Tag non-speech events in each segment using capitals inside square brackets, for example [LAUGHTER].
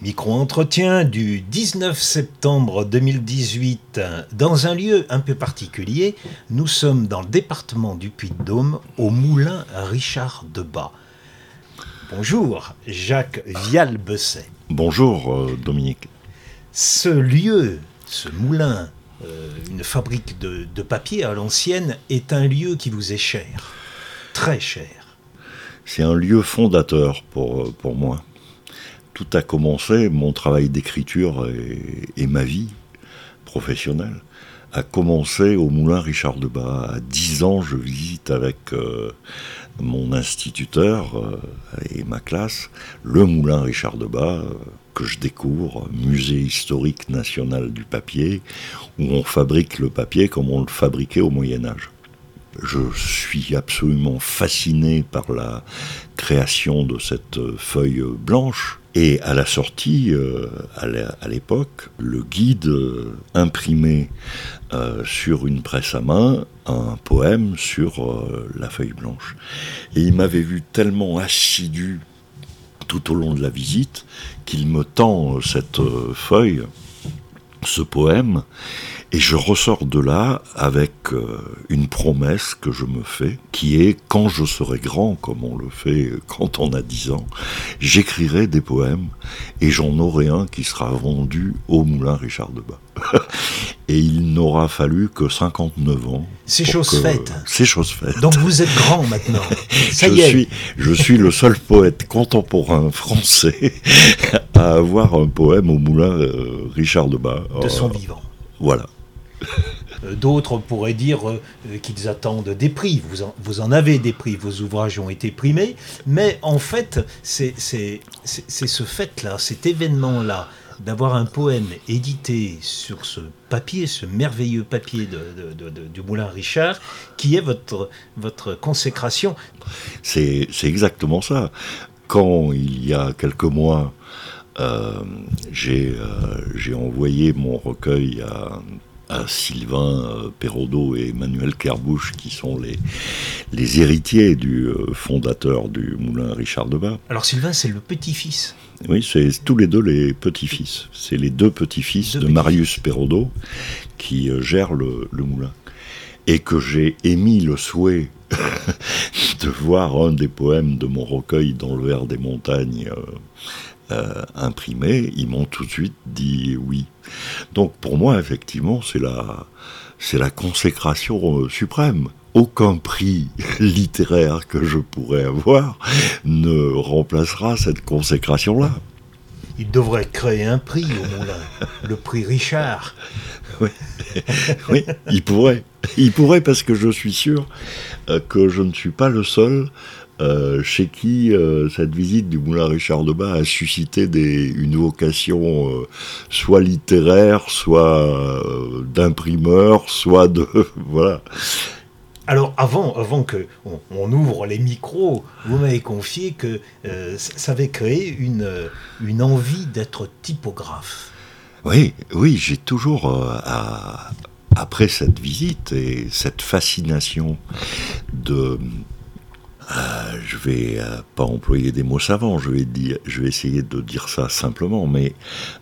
Micro-entretien du 19 septembre 2018. Dans un lieu un peu particulier, nous sommes dans le département du Puy-de-Dôme, au moulin Richard Debat. Bonjour, Jacques Vial-Besset. Bonjour, euh, Dominique. Ce lieu, ce moulin, euh, une fabrique de, de papier à l'ancienne, est un lieu qui vous est cher, très cher. C'est un lieu fondateur pour, euh, pour moi tout a commencé, mon travail d'écriture et, ma vie professionnelle a commencé au Moulin Richard Debat. À 10 ans, je visite avec euh, mon instituteur euh, et ma classe le Moulin Richard Debat, euh, que je découvre, musée historique national du papier, où on fabrique le papier comme on le fabriquait au Moyen Âge. Je suis absolument fasciné par la création de cette feuille blanche et à la sortie, euh, à l'époque, le guide euh, imprimait euh, sur une presse à main un poème sur la feuille blanche. Et il m'avait vu tellement assidu tout au long de la visite qu'il me tend cette feuille, ce poème, et je ressors de là avec euh, une promesse que je me fais, qui est quand je serai grand, comme on le fait quand on a 10 ans, j'écrirai des poèmes et j'en aurai un qui sera vendu au moulin Richard Debat. [LAUGHS] et il n'aura fallu que 59 ans. C'est chose faite. C'est chose faite. Donc vous êtes grand maintenant. [LAUGHS] Ça je y est. Suis, je suis le seul poète contemporain français [LAUGHS] à avoir un poème au moulin euh, Richard Debat. De son vivant. Voilà. Euh, d'autres pourraient dire euh, qu'ils attendent des prix. Vous en, avez des prix, vos ouvrages ont été primés, mais en fait, c'est ce fait-là, cet événement-là, d'avoir un poème édité sur ce papier, ce merveilleux papier du Moulin Richard, qui est votre, votre consécration. C'est exactement ça. Quand il y a quelques mois, euh, j'ai envoyé mon recueil à à Sylvain euh, Perraudot et Emmanuel Kerbouche, qui sont les, les héritiers du euh, fondateur du moulin Richard Debat. Alors Sylvain, c'est le petit-fils. Oui, c'est tous les deux les petits-fils. C'est les deux petits-fils de Marius Perraudot qui euh, gèrent le, moulin. Et que j'ai émis le souhait [LAUGHS] de voir un des poèmes de mon recueil dans le verre des montagnes euh, imprimé, ils m'ont tout de suite dit oui. Donc pour moi, effectivement, c'est la, c'est la consécration euh, suprême. Aucun prix [LAUGHS] littéraire que je pourrais avoir ne remplacera cette consécration-là. Il devrait créer un prix au Moulin, le prix Richard. [LAUGHS] Oui. [LAUGHS] oui, il pourrait. Il pourrait parce que je suis sûr euh, que je ne suis pas le seul euh, chez qui euh, cette visite du Moulin Richard Debat a suscité des, une vocation euh, soit littéraire, soit d'imprimeur, soit de... [LAUGHS] voilà. Alors avant, avant que on, ouvre les micros, vous m'avez confié que ça avait créé une, une envie d'être typographe. Oui, oui, j'ai toujours, après cette visite et cette fascination de euh, je vais euh, pas employer des mots savants, je vais, essayer de dire ça simplement, mais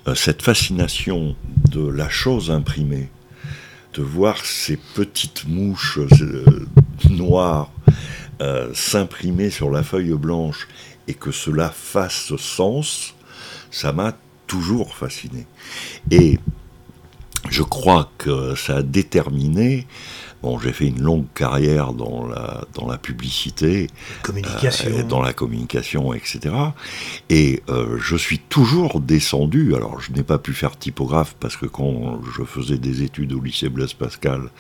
euh, cette fascination de la chose imprimée, de voir ces petites mouches noires s'imprimer sur la feuille blanche et que cela fasse sens, ça m'a toujours fasciné. Et je crois que ça a déterminé Bon, j'ai fait une longue carrière dans la, dans la publicité, communication. Euh, dans la communication, etc. Et euh, je suis toujours descendu. Alors, je n'ai pas pu faire typographe parce que quand je faisais des études au lycée Blaise Pascal,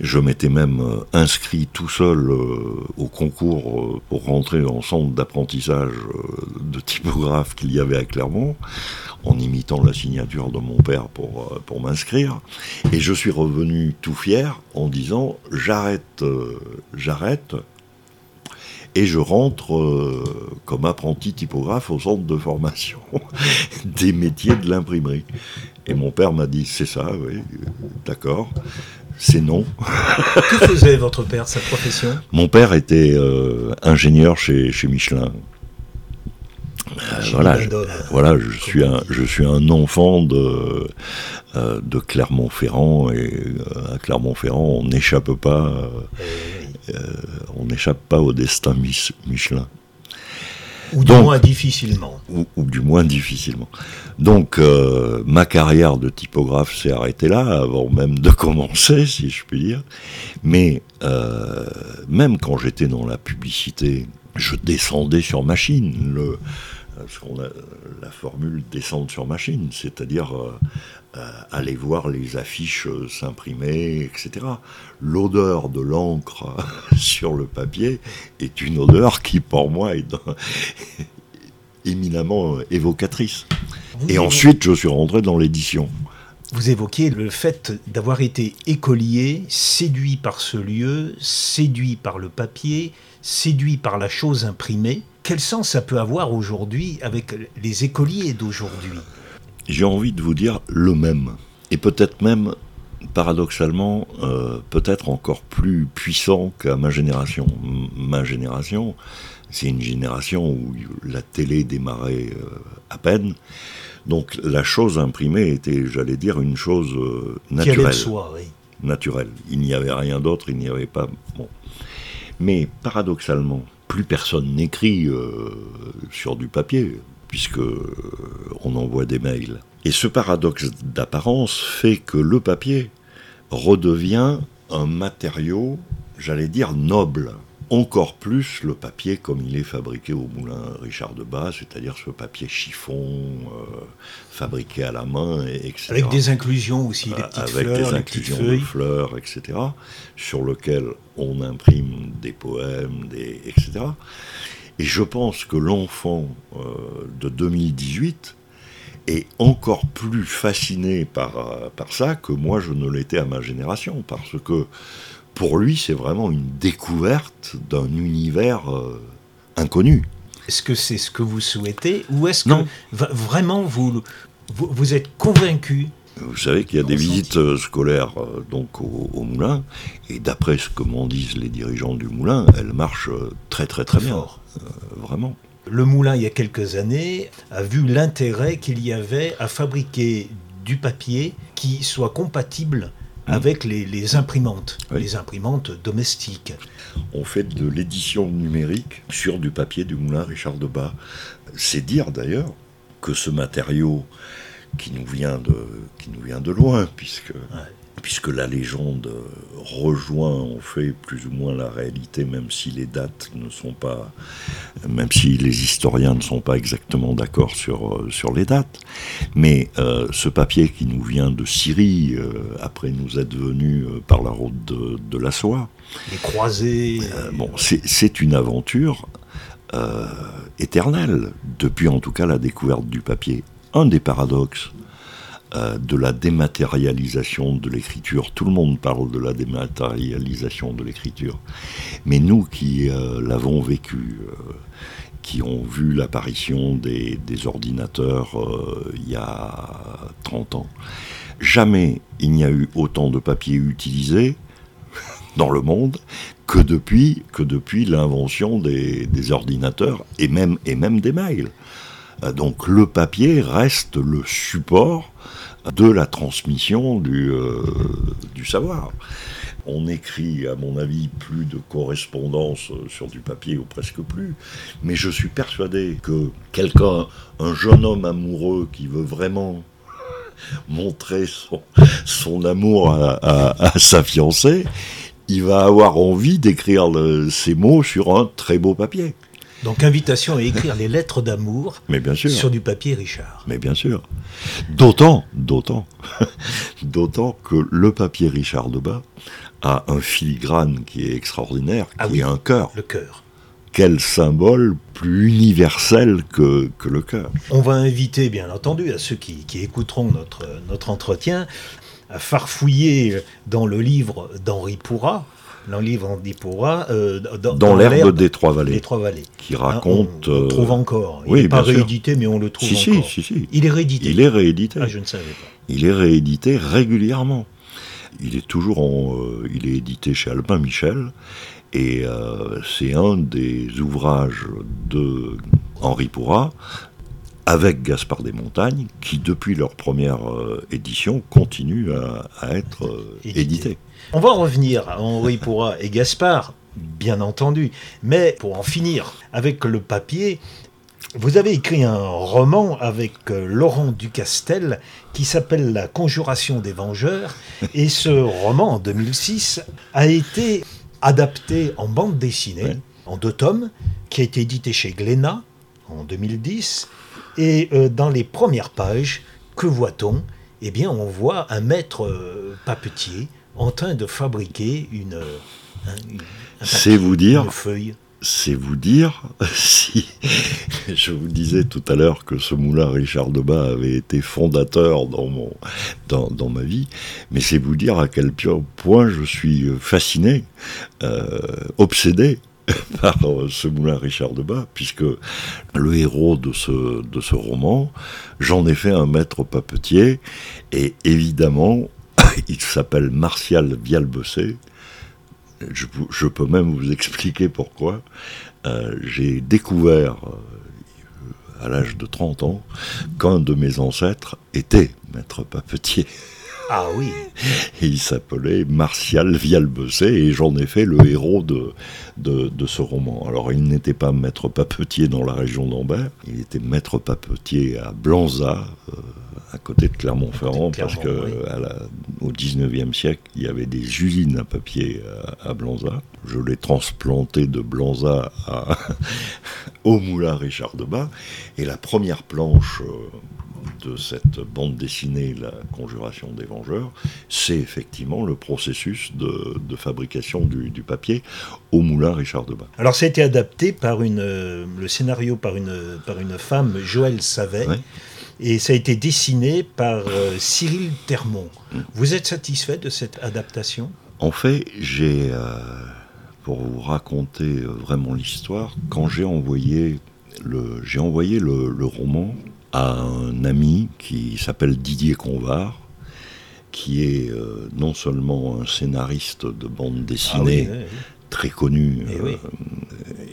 je m'étais même euh, inscrit tout seul au concours pour rentrer en centre d'apprentissage de typographe qu'il y avait à Clermont en imitant la signature de mon père pour, euh, pour m'inscrire. Et je suis revenu tout fier en disant j'arrête, euh, j'arrête, et je rentre euh, comme apprenti typographe au centre de formation [LAUGHS] des métiers de l'imprimerie. Et mon père m'a dit c'est ça, oui, d'accord. C'est non. que faisait votre père, sa profession? Mon père était ingénieur chez, chez Michelin. voilà, je, voilà, je suis un, je suis un enfant de de Clermont-Ferrand et à Clermont-Ferrand, on n'échappe pas, eh on n'échappe pas au destin Michelin. Ou du moins difficilement. Ou, du moins difficilement. Donc, euh, ma carrière de typographe s'est arrêtée là, avant même de commencer, si je puis dire. Mais euh, même quand j'étais dans la publicité, je descendais sur machine. Le, a, la formule descendre sur machine, c'est-à-dire euh, aller voir les affiches euh, s'imprimer, etc. L'odeur de l'encre [LAUGHS] sur le papier est une odeur qui, pour moi, est [LAUGHS] éminemment évocatrice. Et ensuite, je suis rentré dans l'édition. Vous évoquiez le fait d'avoir été écolier, séduit par ce lieu, séduit par le papier, séduit par la chose imprimée. Quel sens ça peut avoir aujourd'hui avec les écoliers d'aujourd'hui? J'ai envie de vous dire le même. Et peut-être même, paradoxalement, euh, peut-être encore plus puissant qu'à ma génération. ma génération, c'est une génération où la télé démarrait euh, à peine. Donc la chose imprimée était, j'allais dire, une chose euh, naturelle. Soi, oui. Naturelle. Il n'y avait rien d'autre, il n'y avait pas. Bon. Mais paradoxalement, plus personne n'écrit sur du papier puisque euh, on envoie des mails. Et ce paradoxe d'apparence fait que le papier redevient un matériau, j'allais dire, noble. Encore plus le papier comme il est fabriqué au moulin Richard de Bas, c'est-à-dire ce papier chiffon euh, fabriqué à la main, etc. Avec des inclusions aussi, des petites Avec des inclusions de fleurs, etc. Sur lequel on imprime des poèmes, des, etc. Et je pense que l'enfant euh, de 2018 est encore plus fasciné par, euh, par ça que moi je ne l'étais à ma génération, parce que pour lui c'est vraiment une découverte d'un univers euh, inconnu. Est-ce que c'est ce que vous souhaitez ou est-ce que vraiment vous, vous, vous êtes convaincu? Vous savez qu'il y a des visites scolaires donc au, moulin, et d'après ce que m'en disent les dirigeants du moulin, elles marchent très très très, bien, fort. Vraiment. Le moulin, il y a quelques années, a vu l'intérêt qu'il y avait à fabriquer du papier qui soit compatible mmh. avec les, imprimantes, les imprimantes domestiques. On fait de l'édition numérique sur du papier du moulin Richard de Bas. C'est dire d'ailleurs que ce matériau qui nous vient de, qui nous vient de loin, puisque, puisque la légende rejoint en fait plus ou moins la réalité, même si les dates ne sont pas, même si les historiens ne sont pas exactement d'accord sur, sur les dates. Mais euh, ce papier qui nous vient de Syrie, euh, après nous être venu euh, par la route de, de la soie. Les croisés. bon, c'est une aventure éternelle, depuis en tout cas la découverte du papier un des paradoxes euh, de la dématérialisation de l'écriture. Tout le monde parle de la dématérialisation de l'écriture. Mais nous qui euh, l'avons vécu, euh, qui ont vu l'apparition des, ordinateurs il y a 30 ans, jamais il n'y a eu autant de papier utilisé [LAUGHS] dans le monde que depuis, que depuis l'invention des, des, ordinateurs et même, et même des mails. Euh, donc le papier reste le support de la transmission du, euh, savoir. On écrit, à mon avis, plus de correspondance sur du papier ou presque plus, mais je suis persuadé que quelqu'un, un jeune homme amoureux qui veut vraiment [LAUGHS] montrer son, amour à, sa fiancée, il va avoir envie d'écrire ces mots sur un très beau papier. Donc invitation à écrire les lettres d'amour [LAUGHS] sur du papier Richard. Mais bien sûr. D'autant, d'autant, [LAUGHS] d'autant que le papier Richard de Bas a un filigrane qui est extraordinaire, ah qui est un cœur. Le cœur. Quel symbole plus universel que, que le cœur. On va inviter, bien entendu, à ceux qui, qui écouteront notre, notre entretien, à farfouiller dans le livre d'Henri Pourrat, dans livre on dit euh, dans, dans l'herbe des Trois Vallées, Vallées, qui raconte. on, trouve encore. Il n'est pas réédité, mais on le trouve encore. Si, si, Il est réédité. Il est réédité. Ah, je ne savais pas. Il est réédité régulièrement. Il est toujours en, euh, il est édité chez Albin Michel. Et euh, c'est un des ouvrages de Henri Pourrat avec Gaspard des Montagnes, qui depuis leur première euh, édition continue à, être euh, édité. On va revenir à Henri Pourra et Gaspard, bien entendu, mais pour en finir avec le papier, vous avez écrit un roman avec euh, Laurent Ducastel qui s'appelle La Conjuration des Vengeurs, et ce roman, en 2006, a été adapté en bande dessinée, en deux tomes, qui a été édité chez Glénat en 2010 et euh, dans les premières pages, que voit-on? Eh bien, on voit un maître euh, papetier en train de fabriquer une, c'est vous dire, feuille. C'est vous dire [LAUGHS] si je vous disais tout à l'heure que ce moulin Richard Debat avait été fondateur dans mon dans, dans ma vie, mais c'est vous dire à quel point je suis fasciné, euh, obsédé [LAUGHS] par euh, ce moulin Richard Debat, puisque le héros de ce, roman, j'en ai fait un maître papetier, et évidemment, [LAUGHS] il s'appelle Martial Vialbessé. Je, je, peux même vous expliquer pourquoi. Euh, j'ai découvert, euh, à l'âge de 30 ans, qu'un de mes ancêtres était maître papetier. Ah oui. il s'appelait Martial Vialbesset et j'en ai fait le héros de, de, ce roman. Alors il n'était pas maître papetier dans la région d'Ambert, il était maître papetier à Blanza, euh, à côté de Clermont-Ferrand, parce que au 19e siècle, il y avait des usines à papier à, Blanza. Je l'ai transplanté de Blanza [LAUGHS] au moulin Richard de Bas. Et la première planche euh, de cette bande dessinée, La Conjuration des Vengeurs, c'est effectivement le processus de, fabrication du, papier au moulin Richard Debat. Alors ça a été adapté par une, euh, le scénario par une, par une femme, Joëlle Savet, et ça a été dessiné par euh, Cyril Termont. Mm. Vous êtes satisfait de cette adaptation? En fait, j'ai, euh, pour vous raconter vraiment l'histoire, quand j'ai envoyé le, j'ai envoyé le roman à un ami qui s'appelle Didier Convar, qui est euh, non seulement un scénariste de bande dessinée ah très connu, et, euh,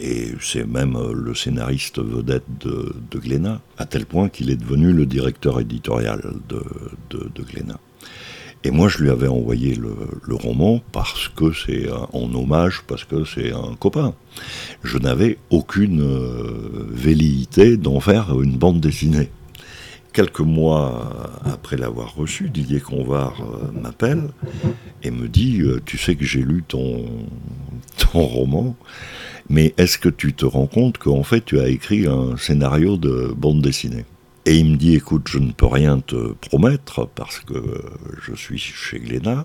et c'est même euh, le scénariste vedette de, de Glénat, à tel point qu'il est devenu le directeur éditorial de, de, de Glénat. Et moi, je lui avais envoyé le, roman parce que c'est en hommage, parce que c'est un copain. Je n'avais aucune euh, velléité d'en faire une bande dessinée. Quelques mois après l'avoir reçu, Didier Convar euh, m'appelle et me dit euh, Tu sais que j'ai lu ton, ton roman, mais est-ce que tu te rends compte qu'en fait tu as écrit un scénario de bande dessinée? Et il me dit, écoute, je ne peux rien te promettre parce que je suis chez Glénat,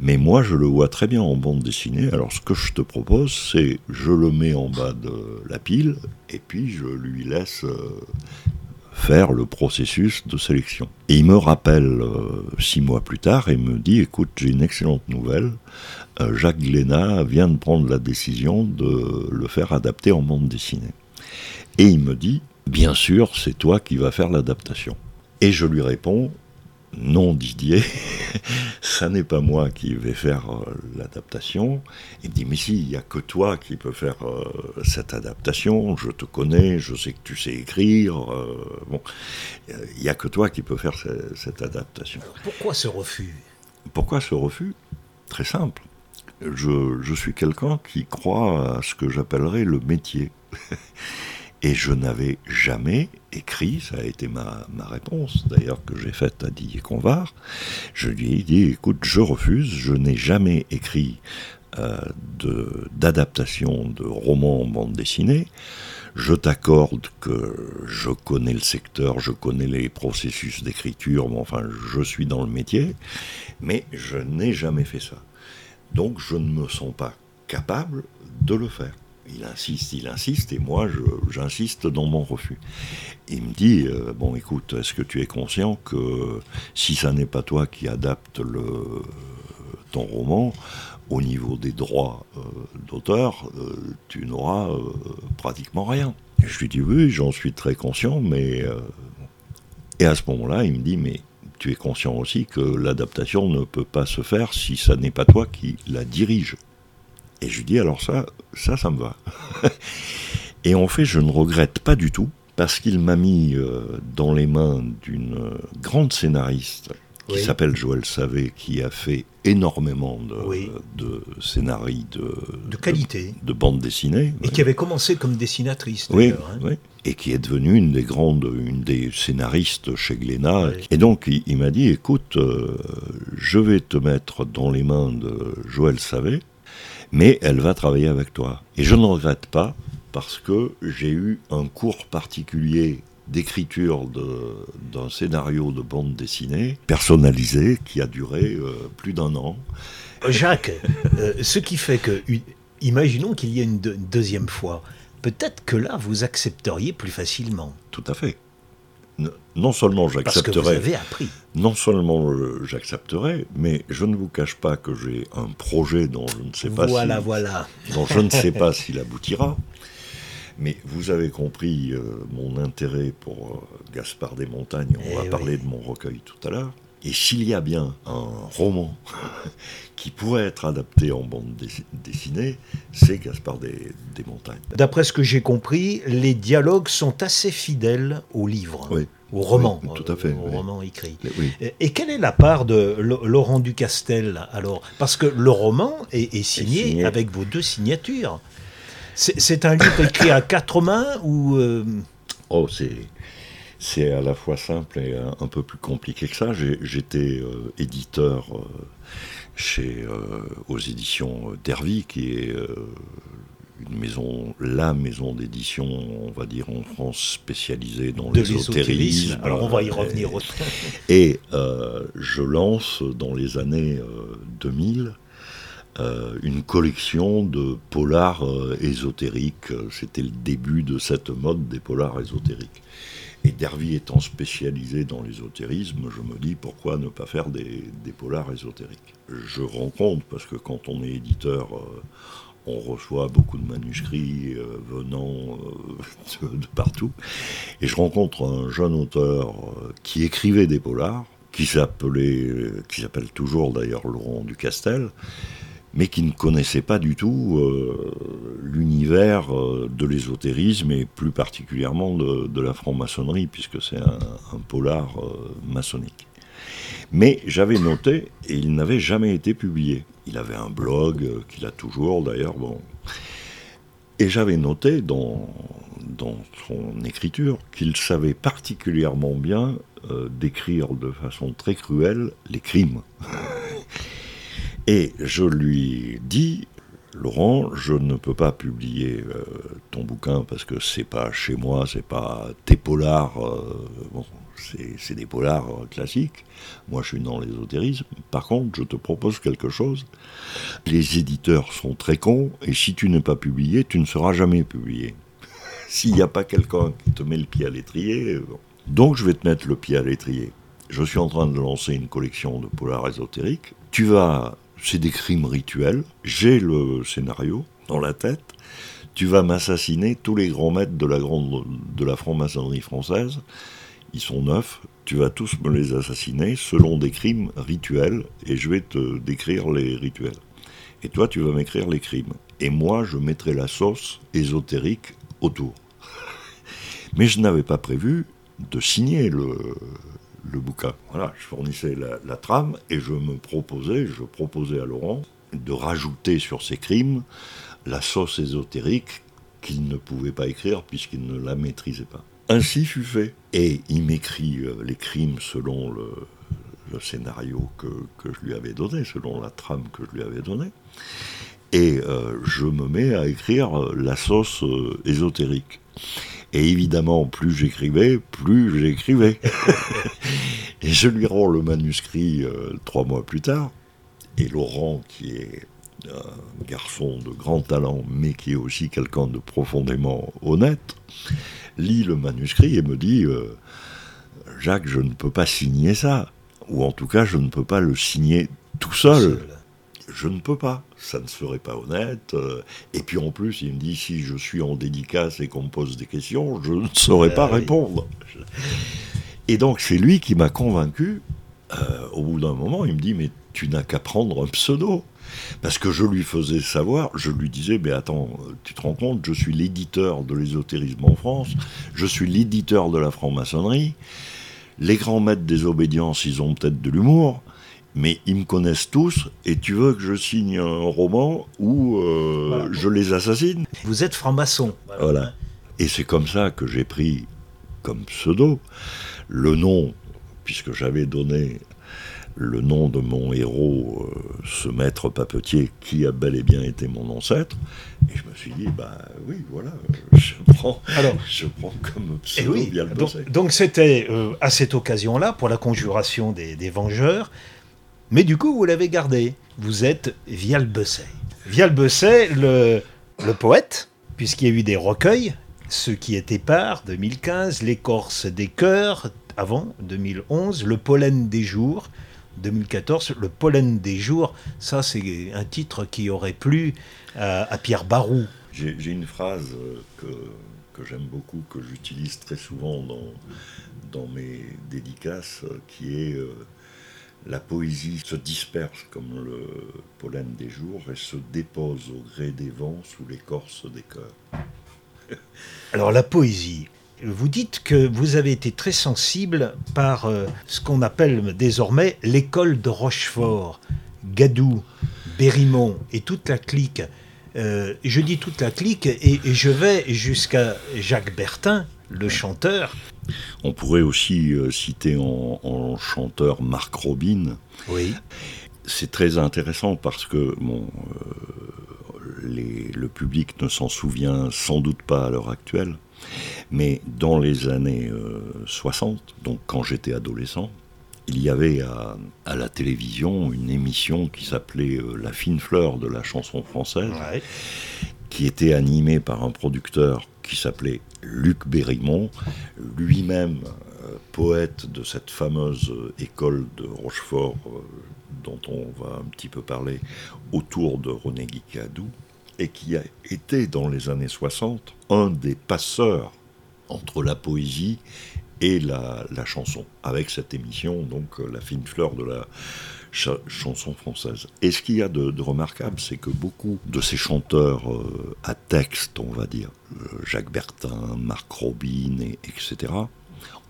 mais moi je le vois très bien en bande dessinée. Alors ce que je te propose, c'est je le mets en bas de la pile et puis je lui laisse euh, faire le processus de sélection. Et il me rappelle euh, six mois plus tard et me dit, écoute, j'ai une excellente nouvelle. Euh, Jacques Glénat vient de prendre la décision de le faire adapter en bande dessinée. Et il me dit, bien sûr, c'est toi qui vas faire l'adaptation. Et je lui réponds, non Didier, [LAUGHS] ça n'est pas moi qui vais faire euh, l'adaptation. Il me dit, mais si, il n'y a que toi qui peux faire euh, cette adaptation, je te connais, je sais que tu sais écrire, euh, bon, il n'y a que toi qui peux faire cette adaptation. Pourquoi ce refus? Pourquoi ce refus? Très simple. Je, je suis quelqu'un qui croit à ce que j'appellerais le métier. [LAUGHS] Et je n'avais jamais écrit, ça a été ma, réponse d'ailleurs que j'ai faite à Didier Convar, je lui ai dit, écoute, je refuse, je n'ai jamais écrit euh, d'adaptation de, de romans en bande dessinée, je t'accorde que je connais le secteur, je connais les processus d'écriture, enfin je suis dans le métier, mais je n'ai jamais fait ça. Donc je ne me sens pas capable de le faire. Il insiste, il insiste, et moi, j'insiste dans mon refus. Il me dit, euh, bon, écoute, est-ce que tu es conscient que si ça n'est pas toi qui adapte ton roman, au niveau des droits euh, d'auteur, euh, tu n'auras pratiquement rien. je lui dis, oui, j'en suis très conscient, mais... Et à ce moment-là, il me dit, mais tu es conscient aussi que l'adaptation ne peut pas se faire si ça n'est pas toi qui la dirige. Et je lui dis, alors ça, ça, ça me va. [LAUGHS] et en fait, je ne regrette pas du tout, parce qu'il m'a mis euh, dans les mains d'une grande scénariste qui Oui. s'appelle Joël Savé, qui a fait énormément de, Oui. de scénarii de, De qualité. de, bande dessinée. Et ouais. qui avait commencé comme dessinatrice, Oui, hein. oui. Et qui est devenue une des grandes, une des scénaristes chez Glénat. Et donc, il, il m'a dit, écoute, euh, je vais te mettre dans les mains de Joël Savé, mais elle va travailler avec toi. Et je ne regrette pas, parce que j'ai eu un cours particulier d'écriture d'un scénario de bande dessinée personnalisé qui a duré euh, plus d'un an. Jacques, euh, ce qui fait que, une- imaginons qu'il y ait une deuxième fois, peut-être que là, vous accepteriez plus facilement. Tout à fait. Non seulement appris. non seulement euh, j'accepterai, mais je ne vous cache pas que j'ai un projet dont je ne sais pas Voilà, si, voilà. dont je ne sais pas [LAUGHS] s'il aboutira. Mais vous avez compris euh, mon intérêt pour euh, Gaspard des Montagnes. On Eh va oui. parler de mon recueil tout à l'heure. Et s'il y a bien un roman [LAUGHS] qui pourrait être adapté en bande dessi- dessinée, c'est Gaspard des, des Montagnes. D'après ce que j'ai compris, les dialogues sont assez fidèles au livre, Oui. au roman, Oui, tout à fait, au oui. roman écrit. Oui. Et- quelle est la part de Laurent Ducastel alors? Parce que le roman est, est signé, signé. avec vos deux signatures. C'est c'est un livre écrit à quatre mains ou euh, Oh, c'est c'est à la fois simple et un, un peu plus compliqué que ça. J'étais euh, éditeur euh, chez euh, aux éditions Dervy, qui est euh, une maison, la maison d'édition, on va dire en France spécialisée dans l'ésotérisme. Alors on va y Euh, revenir. au- [LAUGHS] Et euh, je lance dans les années euh, 2000 euh, une collection de polars euh, ésotériques. C'était le début de cette mode des polars ésotériques. Et Dervy étant spécialisé dans l'ésotérisme, je me dis pourquoi ne pas faire des, polars ésotériques. Je rencontre, parce que quand on est éditeur, euh, on reçoit beaucoup de manuscrits euh, venant euh, [LAUGHS] de, partout. Et je rencontre un jeune auteur qui écrivait des polars, qui s'appelait, qui s'appelle toujours d'ailleurs Laurent Ducastel, mais qui ne connaissait pas du tout euh, l'univers euh, de l'ésotérisme et plus particulièrement de, la franc-maçonnerie, puisque c'est un, polar euh, maçonnique. Mais j'avais noté, et il n'avait jamais été publié. Il avait un blog qu'il a toujours d'ailleurs, bon. Et j'avais noté dans, dans son écriture qu'il savait particulièrement bien décrire de façon très cruelle les crimes. [LAUGHS] Et je lui dis, Laurent, je ne peux pas publier euh, ton bouquin parce que c'est pas chez moi, c'est pas tes polars, euh, bon, c'est des polars euh, classiques. Moi, je suis dans l'ésotérisme. Par contre, je te propose quelque chose. Les éditeurs sont très cons et si tu n'es pas publié, tu ne seras jamais publié. [LAUGHS] S'il n'y a pas quelqu'un qui te met le pied à l'étrier, donc je vais te mettre le pied à l'étrier. Je suis en train de lancer une collection de polars ésotériques. Tu vas, c'est des crimes rituels. J'ai le scénario dans la tête. Tu vas m'assassiner tous les grands maîtres de la grande, de la franc-maçonnerie française. Ils sont neuf. Tu vas tous me les assassiner selon des crimes rituels et je vais te décrire les rituels. Et toi, tu vas m'écrire les crimes. Et moi, je mettrai la sauce ésotérique autour. [LAUGHS] Mais je n'avais pas prévu de signer le, le bouquin. Voilà, je fournissais la, trame et je me proposais, je proposais à Laurent de rajouter sur ces crimes la sauce ésotérique qu'il ne pouvait pas écrire puisqu'il ne la maîtrisait pas. Ainsi fut fait. Et il m'écrit euh, les crimes selon le, scénario que, je lui avais donné, selon la trame que je lui avais donnée. Et euh, je me mets à écrire euh, la sauce ésotérique. Et évidemment, plus j'écrivais, plus j'écrivais. [LAUGHS] et je lui rends le manuscrit euh, trois mois plus tard. Et Laurent, qui est un garçon de grand talent, mais qui est aussi quelqu'un de profondément honnête, lit le manuscrit et me dit euh, Jacques, je ne peux pas signer ça. Ou en tout cas, je ne peux pas le signer tout seul. Je ne peux pas, ça ne serait pas honnête. euh, Et puis en plus, il me dit si je suis en dédicace et qu'on me pose des questions, je ne saurais Ah pas oui. répondre. Et donc c'est lui qui m'a convaincu. euh, au bout d'un moment, il me dit mais tu n'as qu'à prendre un pseudo. Parce que je lui faisais savoir, je lui disais, mais attends, tu te rends compte, je suis l'éditeur de l'ésotérisme en France, je suis l'éditeur de la franc-maçonnerie, les grands maîtres des obédiences, ils ont peut-être de l'humour, mais ils me connaissent tous, et tu veux que je signe un roman où euh, je les assassine? Vous êtes franc-maçon. Voilà. Et c'est comme ça que j'ai pris comme pseudo le nom, puisque j'avais donné le nom de mon héros, euh, ce maître papetier, qui a bel et bien été mon ancêtre. Et je me suis dit, bah oui, voilà, [LAUGHS] je prends, Alors, je prends comme eh pseudo oui, Donc c'était euh, à cette occasion-là, pour la conjuration des, Vengeurs, mais du coup, vous l'avez gardé. Vous êtes Vial Besset. Vial Besset, le, le poète, puisqu'il y a eu des recueils, ce qui est épars, 2015, l'écorce des cœurs, avant, 2011, le pollen des jours, 2014, Le pollen des jours, ça c'est un titre qui aurait plu à, Pierre Barou. J'ai une phrase que, que j'aime beaucoup, que j'utilise très souvent dans, mes dédicaces, qui est euh, La poésie se disperse comme le pollen des jours et se dépose au gré des vents sous l'écorce des cœurs. [LAUGHS] Alors la poésie, vous dites que vous avez été très sensible par euh, ce qu'on appelle désormais l'école de Rochefort, Gadou, Bérimont et toute la clique. Euh, je dis toute la clique et, je vais jusqu'à Jacques Bertin, le chanteur. On pourrait aussi euh, citer en, chanteur Marc Robin. Oui. C'est très intéressant parce que bon, le public ne s'en souvient sans doute pas à l'heure actuelle. Mais dans les années 60, euh, donc quand j'étais adolescent, il y avait à, la télévision une émission qui s'appelait euh, La fine fleur de la chanson française, qui était animée par un producteur qui s'appelait Luc Bérimont, lui-même euh, poète de cette fameuse école de Rochefort dont on va un petit peu parler autour de René Guicadou et qui a été dans les années 60 un des passeurs entre la poésie et la, chanson, avec cette émission, donc euh, la fine fleur de la chanson française. Et ce qu'il y a de, remarquable, c'est que beaucoup de ces chanteurs euh, à texte, on va dire, euh, Jacques Bertin, Marc Robin, et, etc.,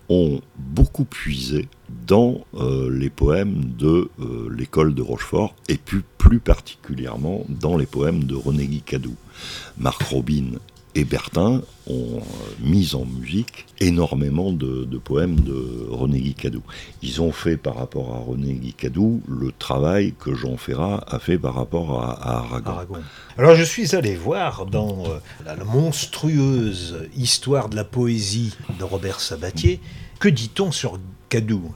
ont beaucoup puisé dans les poèmes de l'école de Rochefort et plus, plus particulièrement dans les poèmes de René Guicadou. Marc Robin et Bertin ont euh, mis en musique énormément de, poèmes de René Guicadou. Ils ont fait par rapport à René Guicadou le travail que Jean Ferrat a fait par rapport à, Aragon. Alors je suis allé voir dans euh, la, monstrueuse histoire de la poésie de Robert Sabatier, que dit-on sur Cadou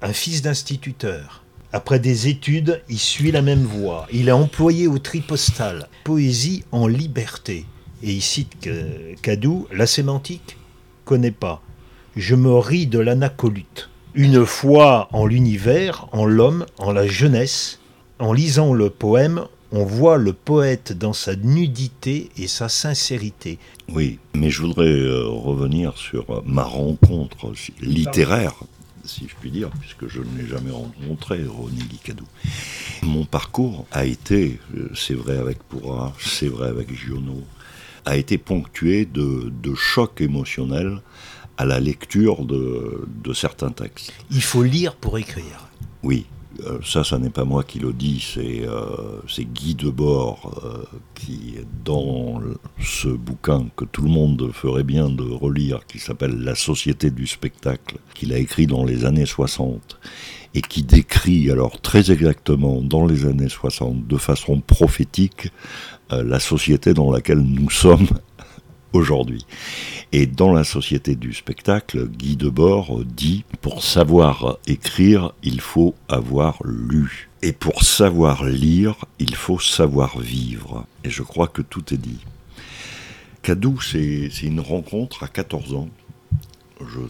Un fils d'instituteur. Après des études, il suit la même voie. Il est employé au tripostal. Poésie en liberté et il cite Cadou, la sémantique, connaît pas. Je me ris de l'anacolute. Une fois en l'univers, en l'homme, en la jeunesse, en lisant le poème, on voit le poète dans sa nudité et sa sincérité. Oui, mais je voudrais euh, revenir sur ma rencontre littéraire, si je puis dire, puisque je ne l'ai jamais rencontré, René Guicadou. Mon parcours a été, euh, c'est vrai avec Pourra, c'est vrai avec Giono, a été ponctué de, chocs émotionnels à la lecture de, certains textes. Il faut lire pour écrire. Oui, ça, ça n'est pas moi qui le dis, c'est euh, Guy Debord euh, qui, dans ce bouquin que tout le monde ferait bien de relire, qui s'appelle La Société du spectacle, qu'il a écrit dans les années 60, et qui décrit alors très exactement dans les années 60, de façon prophétique, euh, la société dans laquelle nous sommes aujourd'hui. Et dans la société du spectacle, Guy Debord dit Pour savoir écrire, il faut avoir lu. Et pour savoir lire, il faut savoir vivre. Et je crois que tout est dit. Cadou, c'est une rencontre à 14 ans. Je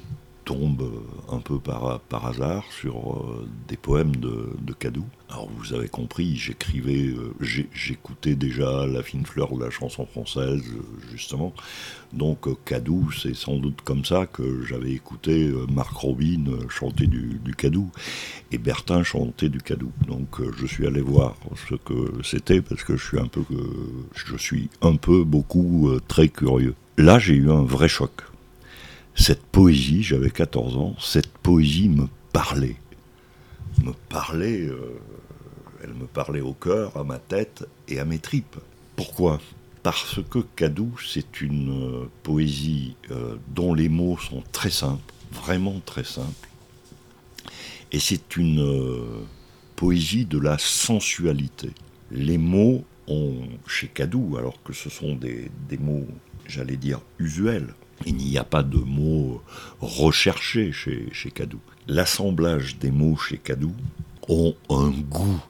tombe un peu par, hasard sur euh, des poèmes de, de Cadou. Alors vous avez compris, j'écrivais, euh, j'écoutais déjà La fine fleur de la chanson française, justement. Donc Cadou, c'est sans doute comme ça que j'avais écouté Marc Robin chanter du, Cadou et Bertin chanter du Cadou. Donc je suis allé voir ce que c'était parce que je suis un peu, je suis un peu beaucoup très curieux. Là, j'ai eu un vrai choc cette poésie, j'avais 14 ans, cette poésie me parlait. Me parlait, euh, elle me parlait au cœur, à ma tête et à mes tripes. Pourquoi? Parce que Cadou, c'est une euh, poésie euh, dont les mots sont très simples, vraiment très simples. Et c'est une poésie de la sensualité. Les mots ont, chez Cadou, alors que ce sont des, des mots, j'allais dire, usuels, il n'y a pas de mots recherchés chez, chez Cadou. L'assemblage des mots chez Cadou ont un goût,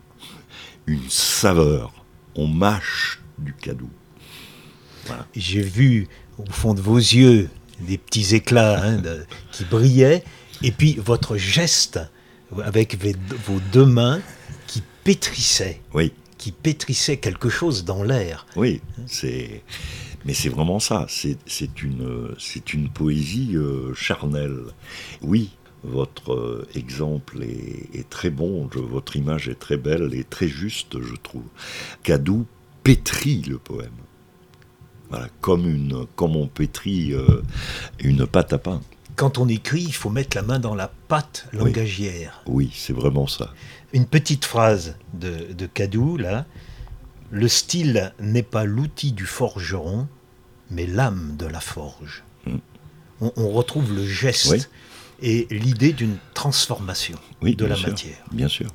une saveur. On mâche du Cadou. J'ai vu au fond de vos yeux des petits éclats hein, qui brillaient, et puis votre geste avec vos deux mains qui pétrissaient. Oui. Qui pétrissaient quelque chose dans l'air. Oui, c'est mais c'est vraiment ça, c'est une, une poésie euh, charnelle. Oui, votre euh, exemple est, très bon, votre image est très belle et très juste, je trouve. Cadou pétrit le poème. Voilà, comme, une, comme on pétrit euh, une pâte à pain. Quand on écrit, il faut mettre la main dans la pâte langagière. Oui, c'est vraiment ça. Une petite phrase de, de Cadou, là. Le style n'est pas l'outil du forgeron, mais l'âme de la forge. Mm. On, retrouve le geste et l'idée d'une transformation de la matière. Bien sûr.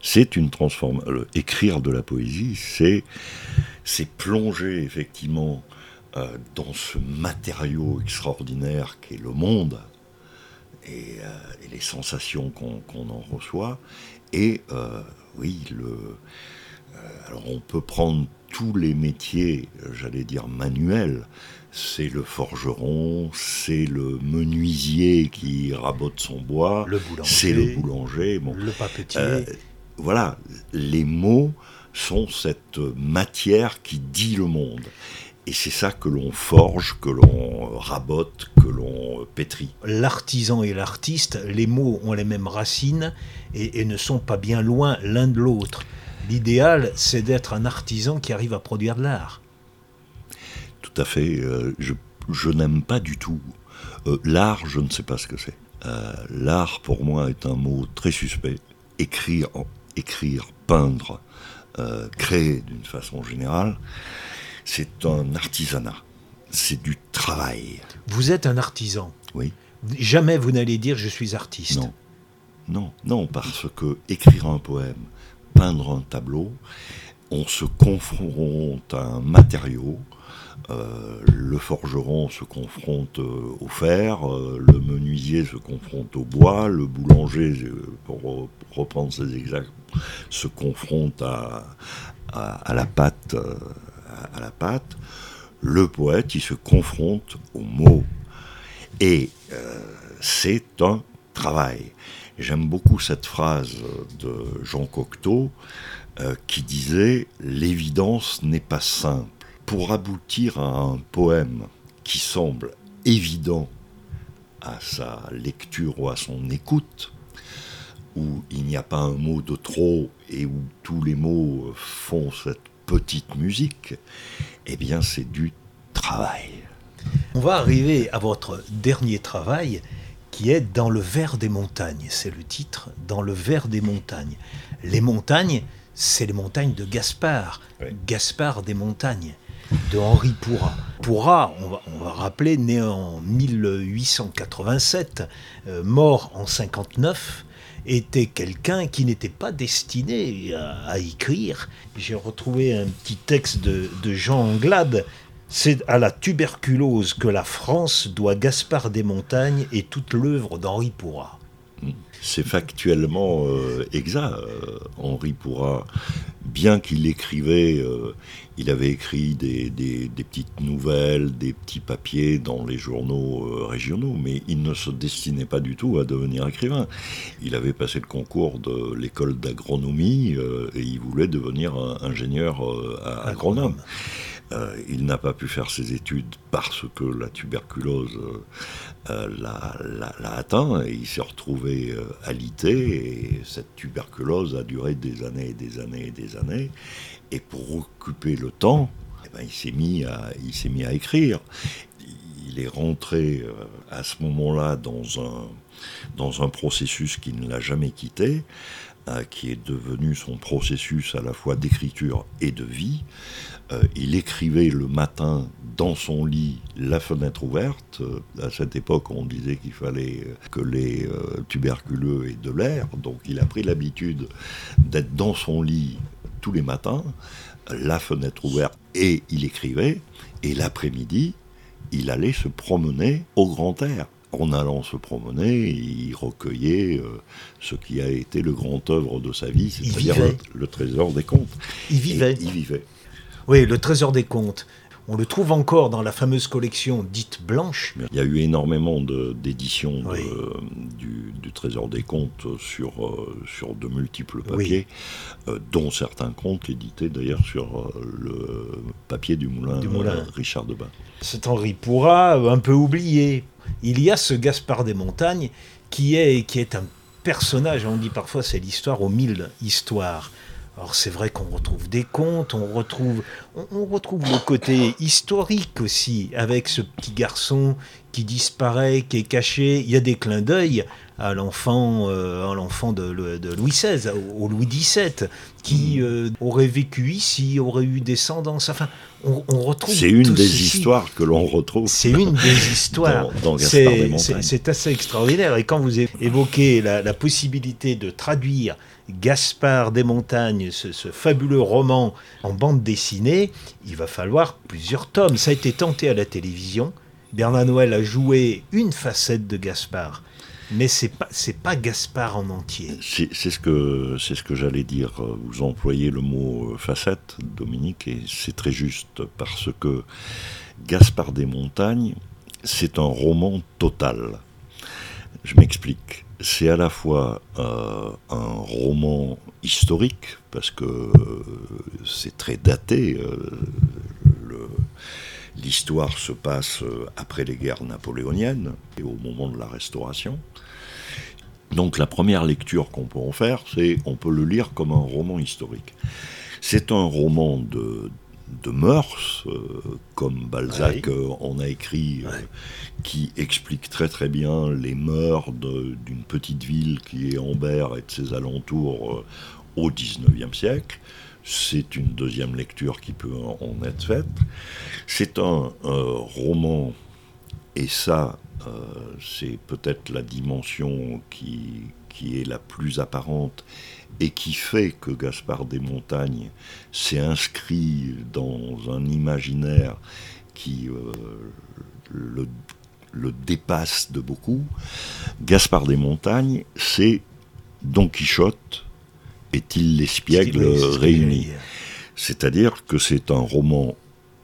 C'est une transformation. Écrire de la poésie, c'est, c'est plonger effectivement euh, dans ce matériau extraordinaire qu'est le monde et, euh, les sensations qu'on, en reçoit. Et euh, oui, le, alors on peut prendre tous les métiers, j'allais dire manuels, c'est le forgeron, c'est le menuisier qui rabote son bois, c'est le boulanger, le papetier. Euh, voilà, les mots sont cette matière qui dit le monde. Et c'est ça que l'on forge, que l'on rabote, que l'on pétrit. L'artisan et l'artiste, les mots ont les mêmes racines et ne sont pas bien loin l'un de l'autre. L'idéal, c'est d'être un artisan qui arrive à produire de l'art. Tout à fait. Euh, je, n'aime pas du tout. Euh, l'art, je ne sais pas ce que c'est. Euh, l'art, pour moi, est un mot très suspect. Écrire, écrire peindre, créer d'une façon générale, c'est un artisanat. C'est du travail. Vous êtes un artisan. Oui. Jamais vous n'allez dire je suis artiste. Non. Non, non, parce que écrire un poème, peindre un tableau, on se confronte à un matériau. Euh, le forgeron se confronte euh, au fer, euh, le menuisier se confronte au bois, le boulanger, pour reprendre ses exemples, se confronte à, à, la pâte, à, la pâte. Le poète, il se confronte aux mots. Et c'est un travail. J'aime beaucoup cette phrase de Jean Cocteau euh, qui disait L'évidence n'est pas simple. Pour aboutir à un poème qui semble évident à sa lecture ou à son écoute, où il n'y a pas un mot de trop et où tous les mots font cette petite musique, eh bien c'est du travail. On va arriver à votre dernier travail qui est Dans le vert des montagnes. C'est le titre, Dans le vert des montagnes. Les montagnes, c'est les montagnes de Gaspard. Gaspard des montagnes de Henri Pourrat. Pourrat, on va, rappeler, né en 1887, euh, mort en 59, était quelqu'un qui n'était pas destiné à, écrire. J'ai retrouvé un petit texte de, de Jean Anglade c'est à la tuberculose que la France doit Gaspard des Montagnes et toute l'œuvre d'Henri Pourrat. C'est factuellement euh, exact. Euh, Henri Pourra, bien qu'il écrivait, euh, il avait écrit des, petites nouvelles, des petits papiers dans les journaux régionaux, mais il ne se destinait pas du tout à devenir écrivain. Il avait passé le concours de l'école d'agronomie et il voulait devenir ingénieur agronome. Euh, il n'a pas pu faire ses études parce que la tuberculose euh, euh, l'a atteint et il s'est retrouvé alité et cette tuberculose a duré des années et des années et des années. Et pour occuper le temps, eh ben, il s'est mis, à, écrire. Il est rentré à ce moment-là dans un processus qui ne l'a jamais quitté, qui est devenu son processus à la fois d'écriture et de vie. Euh, il écrivait le matin dans son lit, la fenêtre ouverte. Euh, à cette époque, on disait qu'il fallait euh, que les tuberculeux aient de l'air. Donc il a pris l'habitude d'être dans son lit tous les matins, la fenêtre ouverte, et il écrivait. Et l'après-midi, il allait se promener au grand air en allant se promener, il recueillait ce qui a été le grand œuvre de sa vie, c'est-à-dire le, trésor des contes. Il vivait. il vivait. Oui, le Trésor des Contes. On le trouve encore dans la fameuse collection dite blanche. Il y a eu énormément d'éditions du, Trésor des Contes sur, euh, sur de multiples papiers, euh, dont certains contes édités d'ailleurs sur euh, le papier du moulin, du moulin. Richard Debain. C'est Henri Pourra, un peu oublié. Il y a ce Gaspard des Montagnes qui est, qui est un personnage, on dit parfois c'est l'histoire aux mille histoires. Alors c'est vrai qu'on retrouve des contes, on retrouve, on, retrouve le côté historique aussi, avec ce petit garçon qui disparaît, qui est caché. Il y a des clins d'œil à l'enfant, euh, à l'enfant de, Louis XVI, au, Louis XVII, qui mm. euh, aurait vécu ici, aurait eu descendance. Enfin, on, retrouve. C'est une des histoires que l'on retrouve. C'est une des histoires. dans, C'est assez extraordinaire. Et quand vous évoquez la possibilité de traduire Gaspard des Montagnes, ce, fabuleux roman en bande dessinée, il va falloir plusieurs tomes. Ça a été tenté à la télévision. Bernard Noël a joué une facette de Gaspard. Mais c'est pas pas Gaspard en entier. C'est ce que c'est ce que j'allais dire. Vous employez le mot facette, Dominique, et c'est très juste parce que Gaspard des Montagnes, c'est un roman total. Je m'explique c'est à la fois euh, un roman historique, parce que euh, c'est très daté. Euh, l'histoire se passe après les guerres napoléoniennes et au moment de la Restauration. Donc la première lecture qu'on peut en faire, c'est on peut le lire comme un roman historique. C'est un roman de, de mœurs, euh, comme Balzac en a écrit, euh, qui explique très très bien les mœurs d'une petite ville qui est Ambert et de ses alentours euh, au XIXe siècle. C'est une deuxième lecture qui peut en être faite. C'est un roman, et ça, c'est peut-être la dimension qui, qui est la plus apparente et qui fait que Gaspard des Montagnes s'est inscrit dans un imaginaire qui euh, le, dépasse de beaucoup. Gaspard des Montagnes, c'est Don Quichotte est-il l'espiègle réuni C'est-à-dire que c'est un roman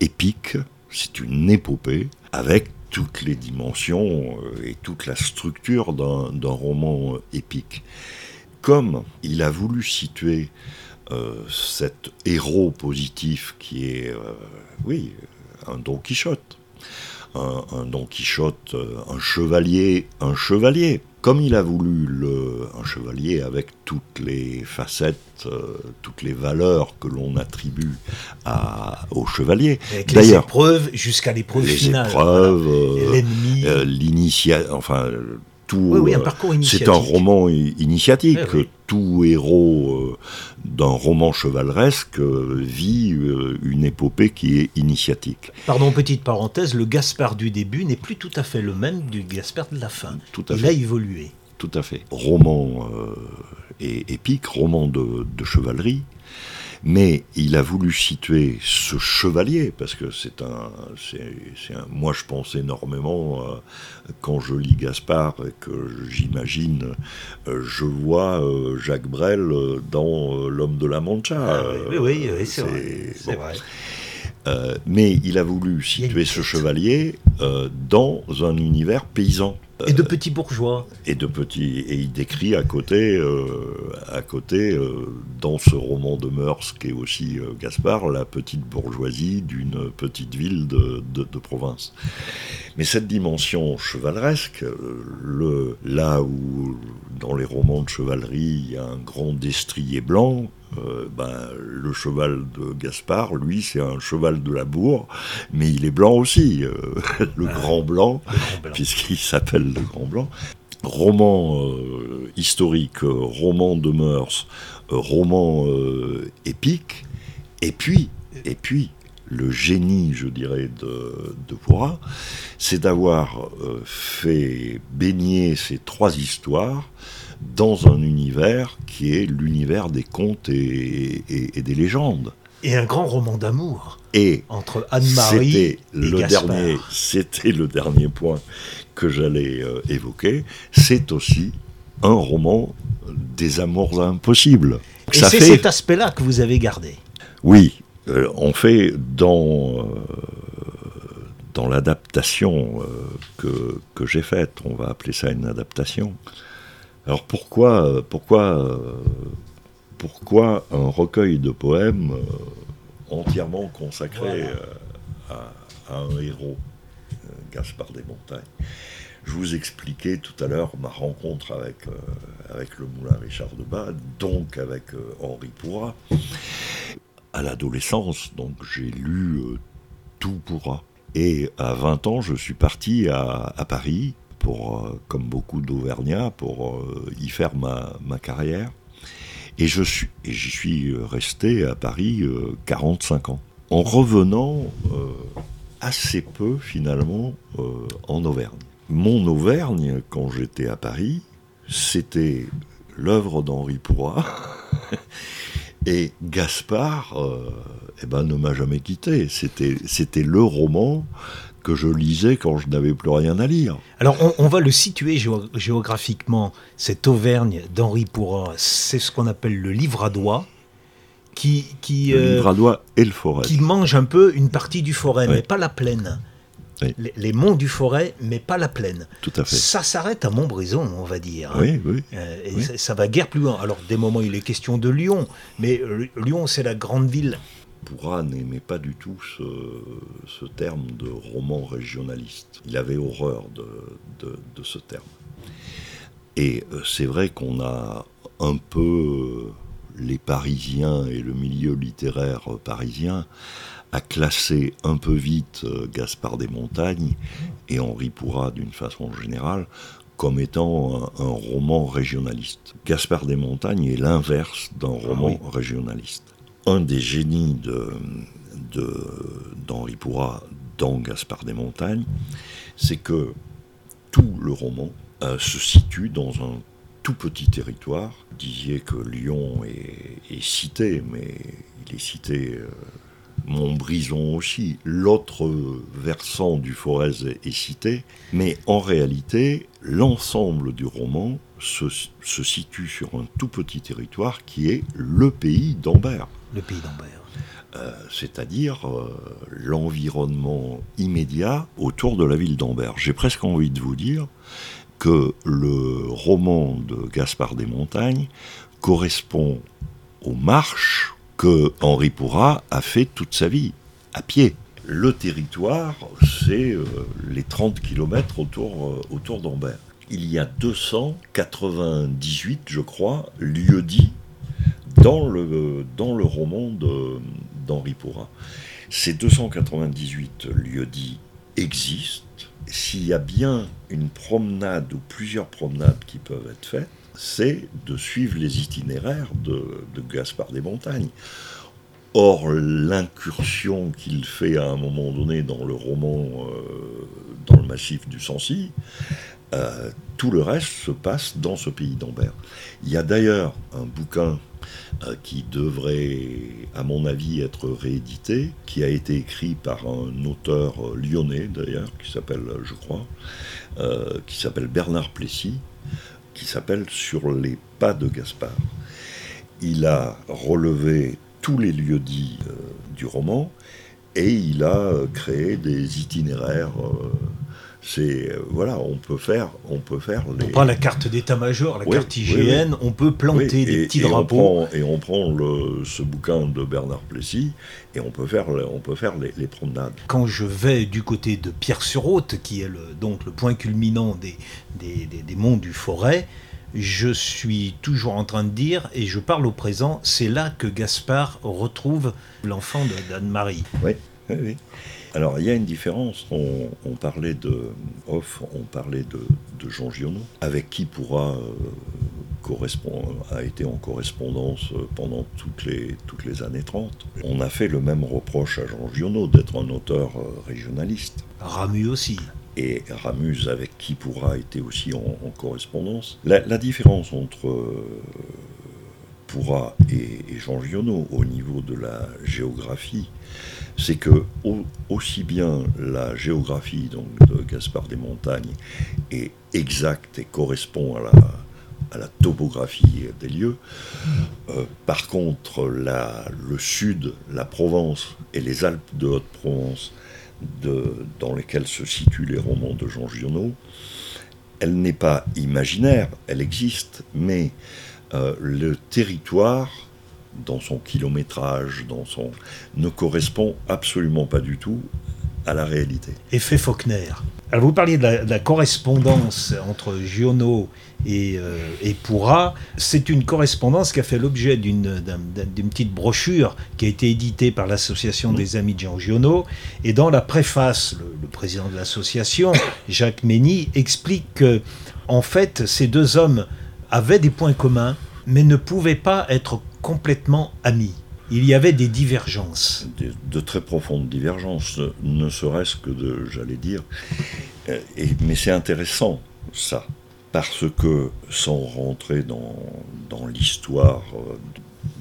épique, c'est une épopée, avec toutes les dimensions euh, et toute la structure d'un roman épique comme il a voulu situer euh, cet héros positif qui est, euh, oui, un Don Quichotte, un, Don Quichotte, euh, un chevalier, un chevalier, comme il a voulu le, un chevalier avec toutes les facettes, toutes les valeurs que l'on attribue à, au chevalier. Avec les épreuves jusqu'à l'épreuve finale. Les épreuves, l'ennemi, l'initiative, enfin oui, un euh, C'est un roman initiatique. Eh Tout héros euh, d'un roman chevaleresque euh, vit une épopée qui est initiatique. Pardon, petite parenthèse, le Gaspard du début n'est plus tout à fait le même du Gaspard de la fin. Tout à Il a évolué. Tout à fait. Roman épique, roman de, chevalerie, Mais il a voulu situer ce chevalier, parce que c'est un, c'est, un. Moi, je pense énormément euh, quand je lis Gaspard et que j'imagine, euh, je vois euh, Jacques Brel dans L'homme de la Mancha. Ah oui, oui, c'est, vrai. C'est vrai. mais il a voulu situer ce chevalier dans un univers paysan. Et de petits bourgeois. Et de petits. Et il décrit à côté, euh, à côté, euh, dans ce roman de Meurs, qui est aussi euh, Gaspard, la petite bourgeoisie d'une petite ville de, de, province. Mais cette dimension chevaleresque, le, là où dans les romans de chevalerie il y a un grand destrier blanc, euh, ben, le cheval de Gaspard, lui, c'est un cheval de la bourre, mais il est blanc aussi, euh, [LAUGHS] le, grand blanc, puisqu'il s'appelle le Grand Blanc. Roman euh, historique, roman de mœurs, roman épique, et puis, et puis, le génie, je dirais, de, de c'est d'avoir fait baigner ces trois histoires dans un univers qui est l'univers des contes et, des légendes. Et un grand roman d'amour. Et entre Anne-Marie et le dernier, c'était le dernier point que j'allais euh, évoquer. C'est aussi un roman des amours impossibles. Et c'est cet aspect-là que vous avez gardé. Oui, euh, on fait dans euh, dans l'adaptation que, que j'ai faite, on va appeler ça une adaptation. Alors pourquoi, euh, pourquoi, euh, pourquoi un recueil de poèmes euh, entièrement consacré à, un héros, Gaspard des Montagnes Je vous expliquais tout à l'heure ma rencontre avec, avec le moulin Richard de Bade, donc avec Henri Pourrat. À l'adolescence, donc j'ai lu tout Pourrat. Et à 20 ans, je suis parti à, à Paris pour, euh, comme beaucoup d'Auvergnats, pour euh, y faire ma, ma carrière. Et je suis, j'y suis resté à Paris 45 euh, ans. En revenant assez peu finalement en Auvergne. Mon Auvergne, quand j'étais à Paris, c'était l'œuvre d'Henri Pourrat. [LAUGHS] Et Gaspard eh ben, ne m'a jamais quitté. C'était le roman que je lisais quand je n'avais plus rien à lire. Alors on, va le situer géographiquement, cette Auvergne d'Henri Pourrat, c'est ce qu'on appelle le livradois, qui, qui, le livradois euh, et le forêt. qui mange un peu une partie du forêt, mais pas la plaine. Les, monts du forêt, mais pas la plaine. Tout à fait. Ça s'arrête à Montbrison, on va dire. Oui, oui. Euh, et Ça, ça, va guère plus loin. Alors, des moments, il est question de Lyon, mais euh, Lyon, c'est la grande ville Pourra n'aimait pas du tout ce, terme de roman régionaliste. Il avait horreur de, ce terme. Et euh, c'est vrai qu'on a un peu euh, les Parisiens et le milieu littéraire parisien à classer un peu vite euh, Gaspard des Montagnes et Henri Pourra d'une façon générale comme étant un, roman régionaliste. Gaspard des Montagnes est l'inverse d'un ah roman régionaliste un des génies d'Henri de, Pourrat dans Gaspard des Montagnes, c'est que tout le roman euh, se situe dans un tout petit territoire. Vous disiez que Lyon est, cité, mais il est cité euh, Montbrison aussi. L'autre versant du Forez est cité, mais en réalité, l'ensemble du roman se, se, situe sur un tout petit territoire qui est le pays d'Ambert le pays d'Ambert. Euh, c'est-à-dire euh, l'environnement immédiat autour de la ville d'Ambert. J'ai presque envie de vous dire que le roman de Gaspard des Montagnes correspond aux marches que Henri Pourrat a fait toute sa vie, à pied. Le territoire, c'est euh, les 30 km autour, autour d'Ambert. Il y a 298, je crois, lieux dits dans le, dans le roman d'Henri Pourrat. Ces 298 lieux-dits existent. S'il y a bien une promenade ou plusieurs promenades qui peuvent être faites, c'est de suivre les itinéraires de, Gaspard des Montagnes. Or, l'incursion qu'il fait à un moment donné dans le roman, euh, dans le massif du Sancy, Euh, tout le reste se passe dans ce pays d'Ambert. Il y a d'ailleurs un bouquin euh, qui devrait, à mon avis, être réédité, qui a été écrit par un auteur euh, lyonnais d'ailleurs, qui s'appelle, je crois, qui s'appelle Bernard Plessis, qui s'appelle Sur les pas de Gaspard. Il a relevé tous les lieux dits du roman et il a créé des itinéraires c'est euh, voilà, on peut faire, on peut faire. Les... On prend la carte d'état-major, la carte IGN, on peut planter des petits drapeaux. et on prend le, ce bouquin de Bernard Plessis et on peut faire, on peut faire les, promenades. Quand je vais du côté de Pierre-sur-Haute, qui est le, donc le point culminant des, des, des, monts du Forêt, je suis toujours en train de dire, et je parle au présent, c'est là que Gaspard retrouve l'enfant d'Anne-Marie. Oui, oui, oui. Alors, il y a une différence. On, parlait de Off, on parlait de, Jean Giono, avec qui pourra euh, a été en correspondance euh, pendant toutes les, toutes les années 30. On a fait le même reproche à Jean Giono d'être un auteur euh, régionaliste. Ramu aussi. Et Ramus, avec qui pourra était aussi en, correspondance. La, différence entre Pourra et, et Jean Giono au niveau de la géographie, c'est que aussi bien la géographie donc, de Gaspard des Montagnes est exacte et correspond à la, topographie des lieux. Euh, par contre, le sud, la Provence et les Alpes de Haute-Provence, dans lesquelles se situent les romans de Jean Giono, elle n'est pas imaginaire, elle existe, mais euh, le territoire dans son kilométrage, dans son ne correspond absolument pas du tout à la réalité. Effet Faulkner. Alors vous parliez de la, correspondance entre Giono et, euh, Pourra. C'est une correspondance qui a fait l'objet d'une petite brochure qui a été éditée par l'association des Amis de Jean Giono. Et dans la préface, le, le président de l'association, Jacques Mény, explique que en fait ces deux hommes avaient des points communs, mais ne pouvaient pas être complètement amis. Il y avait des divergences. De, très profondes divergences, ne serait-ce que de, j'allais dire, euh, mais c'est intéressant ça, parce que sans rentrer dans, dans l'histoire euh,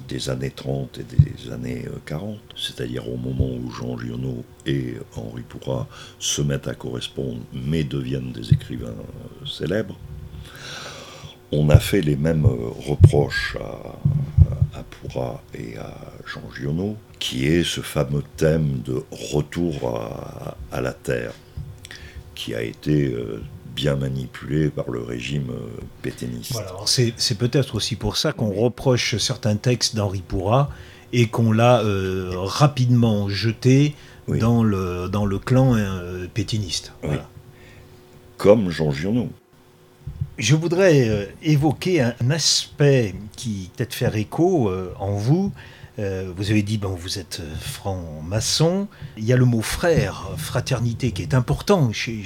des années 30 et des années 40, euh, c'est-à-dire au moment où Jean Giono et Henri Pourrat se mettent à correspondre mais deviennent des écrivains célèbres, on a fait les mêmes reproches à, à Pourra et à Jean Giono, qui est ce fameux thème de retour à, la terre, qui a été euh, bien manipulé par le régime euh, pétainiste. Voilà, c'est peut-être aussi pour ça qu'on reproche certains textes d'Henri Pourra et qu'on l'a euh, rapidement jeté dans, le, dans le clan pétainiste. Comme Jean Giono. Je voudrais euh, évoquer un aspect qui peut-être faire écho euh, en vous. Euh, vous avez dit, bon, vous êtes franc-maçon. Il y a le mot frère, fraternité, qui est important chez,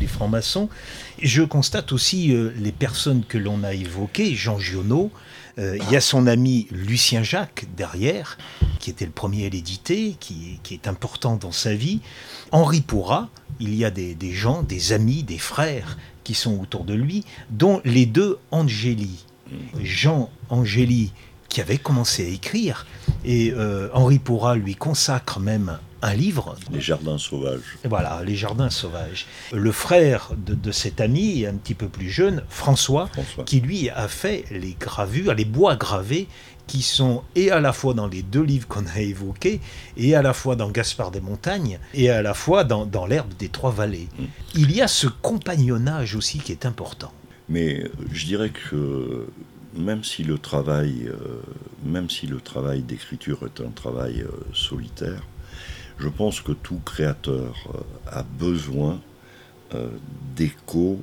les francs-maçons. Je constate aussi les personnes que l'on a évoquées, Jean Giono, il y a son ami Lucien Jacques derrière, qui était le premier à l'éditer, qui, est important dans sa vie. Henri Pourra, il y a des gens, des amis, des frères qui sont autour de lui, dont les deux Angéli. Jean Angéli, qui avait commencé à écrire, et euh, Henri Pourra lui consacre même un livre. Les Jardins Sauvages. Voilà, Les Jardins Sauvages. Le frère de, cet ami, un petit peu plus jeune, François, qui lui a fait les gravures, les bois gravés qui sont et à la fois dans les deux livres qu'on a évoqués, et à la fois dans Gaspard des Montagnes, et à la fois dans, l'herbe des trois vallées. Mm. Il y a ce compagnonnage aussi qui est important. Mais je dirais que même si le travail, euh, même si le travail d'écriture est un travail euh, solitaire, je pense que tout créateur euh, a besoin d'échos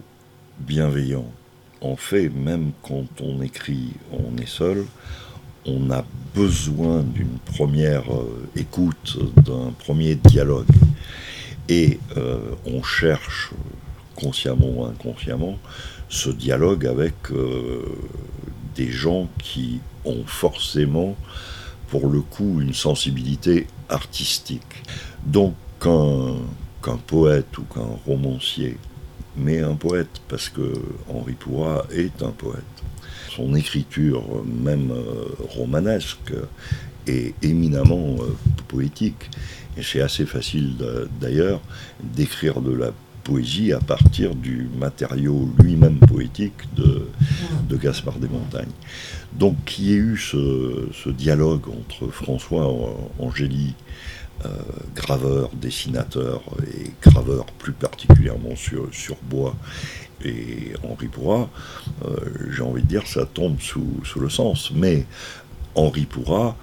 bienveillants. En fait, même quand on écrit, on est seul, on a besoin d'une première euh, écoute, d'un premier dialogue. Et euh, on cherche, consciemment ou inconsciemment, ce dialogue avec euh, des gens qui ont forcément, pour le coup, une sensibilité artistique. Donc qu'un poète ou qu'un romancier mais un poète, parce que Henri Pourrat est un poète. Son écriture, même euh, romanesque, est éminemment euh, poétique. Et c'est assez facile d'ailleurs d'écrire de la poésie à partir du matériau lui-même poétique de, de Gaspard Desmontagnes. Donc qu'il y ait eu ce, dialogue entre François Angéli, graveur, dessinateur et graveur plus particulièrement sur, sur bois, et Henri Pourrat, euh, j'ai envie de dire ça tombe sous, sous le sens. Mais Henri Pourrat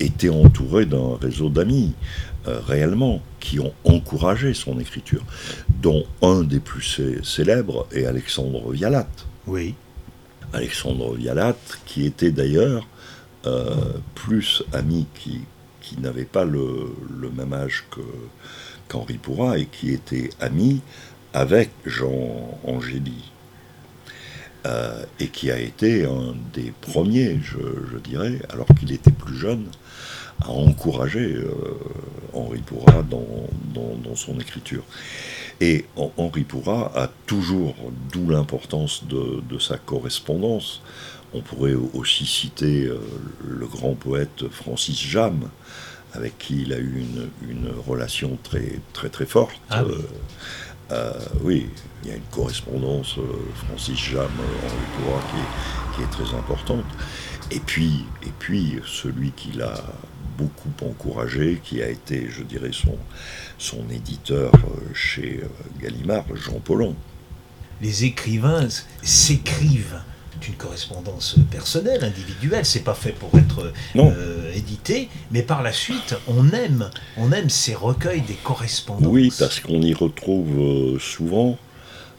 était entouré d'un réseau d'amis, euh, réellement, qui ont encouragé son écriture, dont un des plus célèbres est Alexandre Vialat. Oui. Alexandre Vialat, qui était d'ailleurs euh, plus ami, qui, n'avait pas le, même âge qu'Henri Pourrat, et qui était ami avec Jean Angéli. Euh, et qui a été un des premiers, je, dirais, alors qu'il était plus jeune, à encourager euh, Henri Pourrat dans, son écriture. Et Henri Pourrat a toujours, d'où l'importance de, sa correspondance, on pourrait aussi citer euh, le grand poète Francis Jam, avec qui il a eu une, une relation très très très forte. Ah euh, oui, il y a une correspondance euh, Francis Jam en Pourra qui, qui est, très importante. Et puis, et puis celui qui l'a beaucoup encouragé, qui a été, je dirais, son, son éditeur euh, chez Gallimard, Jean Paulhan. Les écrivains s'écrivent une correspondance personnelle, individuelle. C'est pas fait pour être euh, édité, mais par la suite, on aime, on aime ces recueils des correspondances. Oui, parce qu'on y retrouve euh, souvent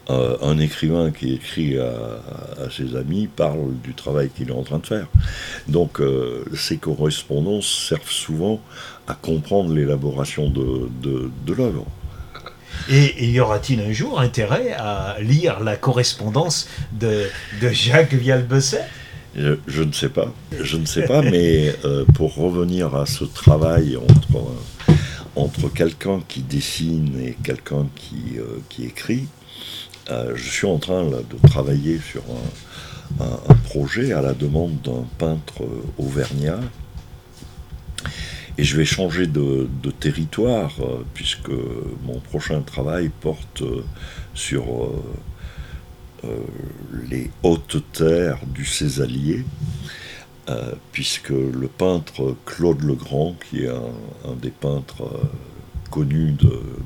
euh, un écrivain qui écrit à, ses amis parle du travail qu'il est en train de faire. Donc, ces correspondances servent souvent à comprendre l'élaboration de, de, de l'œuvre. Et, y aura-t-il un jour intérêt à lire la correspondance de, Jacques Vialbesset? Je, ne sais pas, je ne sais pas, mais euh, pour revenir à ce travail entre, entre quelqu'un qui dessine et quelqu'un qui, euh, qui écrit, euh, je suis en train de travailler sur un projet à la demande d'un peintre auvergnat et je vais changer de, territoire, euh, puisque mon prochain travail porte euh, sur euh, les hautes terres du Césalier, puisque le peintre Claude Legrand, qui est un, des peintres connus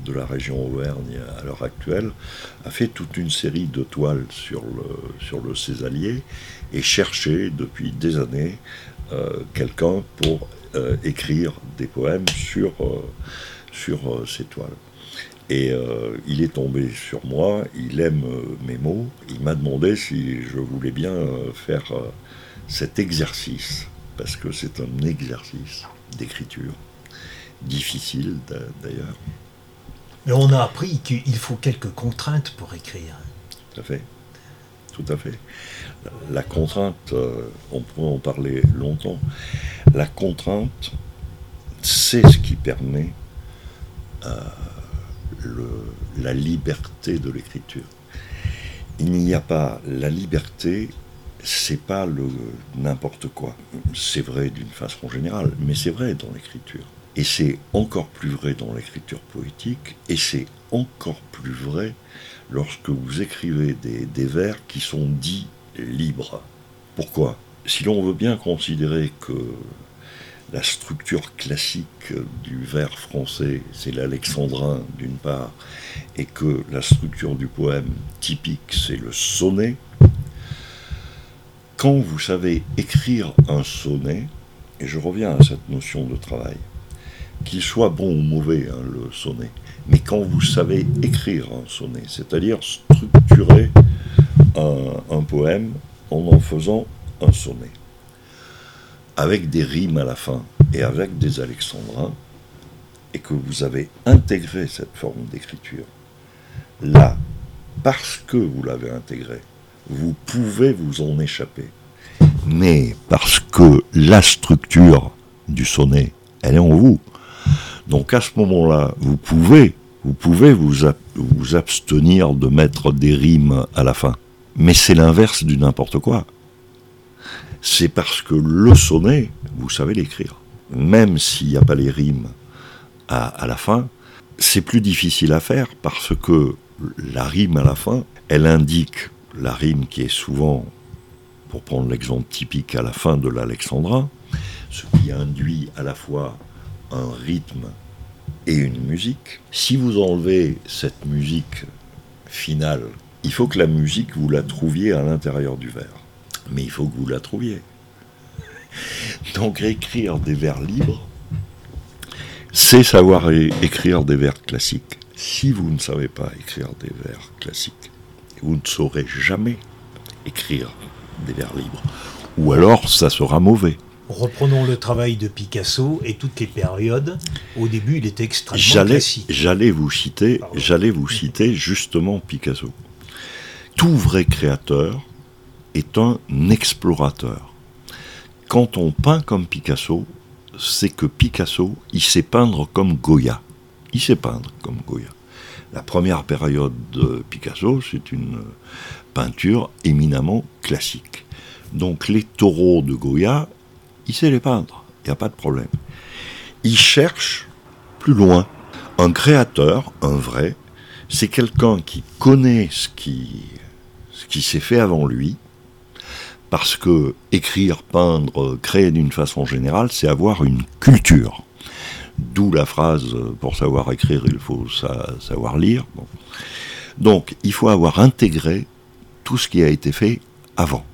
de, la région Auvergne à l'heure actuelle, a fait toute une série de toiles sur le, sur le Césalier et cherchait depuis des années quelqu'un pour euh, écrire des poèmes sur, euh, sur euh, ces toiles. Et il est tombé sur moi, il aime mes mots, il m'a demandé si je voulais bien faire cet exercice, parce que c'est un exercice d'écriture, difficile d'ailleurs. Mais on a appris qu'il faut quelques contraintes pour écrire. Tout à fait. Tout à fait. La contrainte, on pourrait en parler longtemps. La contrainte, c'est ce qui permet euh, la liberté de l'écriture. Il n'y a pas la liberté, c'est pas le n'importe quoi. C'est vrai d'une façon générale, mais c'est vrai dans l'écriture. Et c'est encore plus vrai dans l'écriture poétique, et c'est encore plus vrai lorsque vous écrivez des, vers qui sont dits libres. Pourquoi? Si l'on veut bien considérer que la structure classique du vers français, c'est l'alexandrin d'une part, et que la structure du poème typique, c'est le sonnet. Quand vous savez écrire un sonnet, et je reviens à cette notion de travail, qu'il soit bon ou mauvais, hein, le sonnet, mais quand vous savez écrire un sonnet, c'est-à-dire structurer un poème en en faisant un sonnet avec des rimes à la fin et avec des alexandrins, et que vous avez intégré cette forme d'écriture, là, parce que vous l'avez intégré, vous pouvez vous en échapper. Mais parce que la structure du sonnet, elle est en vous. Donc à ce moment-là, vous pouvez vous pouvez vous, vous abstenir de mettre des rimes à la fin. Mais c'est l'inverse du n'importe quoi. C'est parce que le sonnet, vous savez l'écrire. Même s'il n'y a pas les rimes à, à la fin, c'est plus difficile à faire parce que la rime à la fin, elle indique la rime qui est souvent, pour prendre l'exemple typique à la fin de l'Alexandrin, ce qui induit à la fois un rythme et une musique. Si vous enlevez cette musique finale, il faut que la musique, vous la trouviez à l'intérieur du vers. Mais il faut que vous la trouviez. [LAUGHS] Donc écrire des vers libres, c'est savoir écrire des vers classiques. Si vous ne savez pas écrire des vers classiques, vous ne saurez jamais écrire des vers libres. Ou alors ça sera mauvais. Reprenons le travail de Picasso et toutes les périodes. Au début, il était extrêmement classique. J'allais vous citer, j'allais vous citer justement Picasso. Tout vrai créateur est un explorateur. Quand on peint comme Picasso, c'est que Picasso, il sait peindre comme Goya. Il sait peindre comme Goya. La première période de Picasso, c'est une peinture éminemment classique. Donc les taureaux de Goya, il sait les peindre, il n'y a pas de problème. Il cherche plus loin. Un créateur, un vrai, c'est quelqu'un qui connaît ce qui, ce qui s'est fait avant lui, parce que écrire, peindre, créer d'une façon générale, c'est avoir une culture. D'où la phrase pour savoir écrire, il faut savoir lire. Donc, il faut avoir intégré tout ce qui a été fait avant.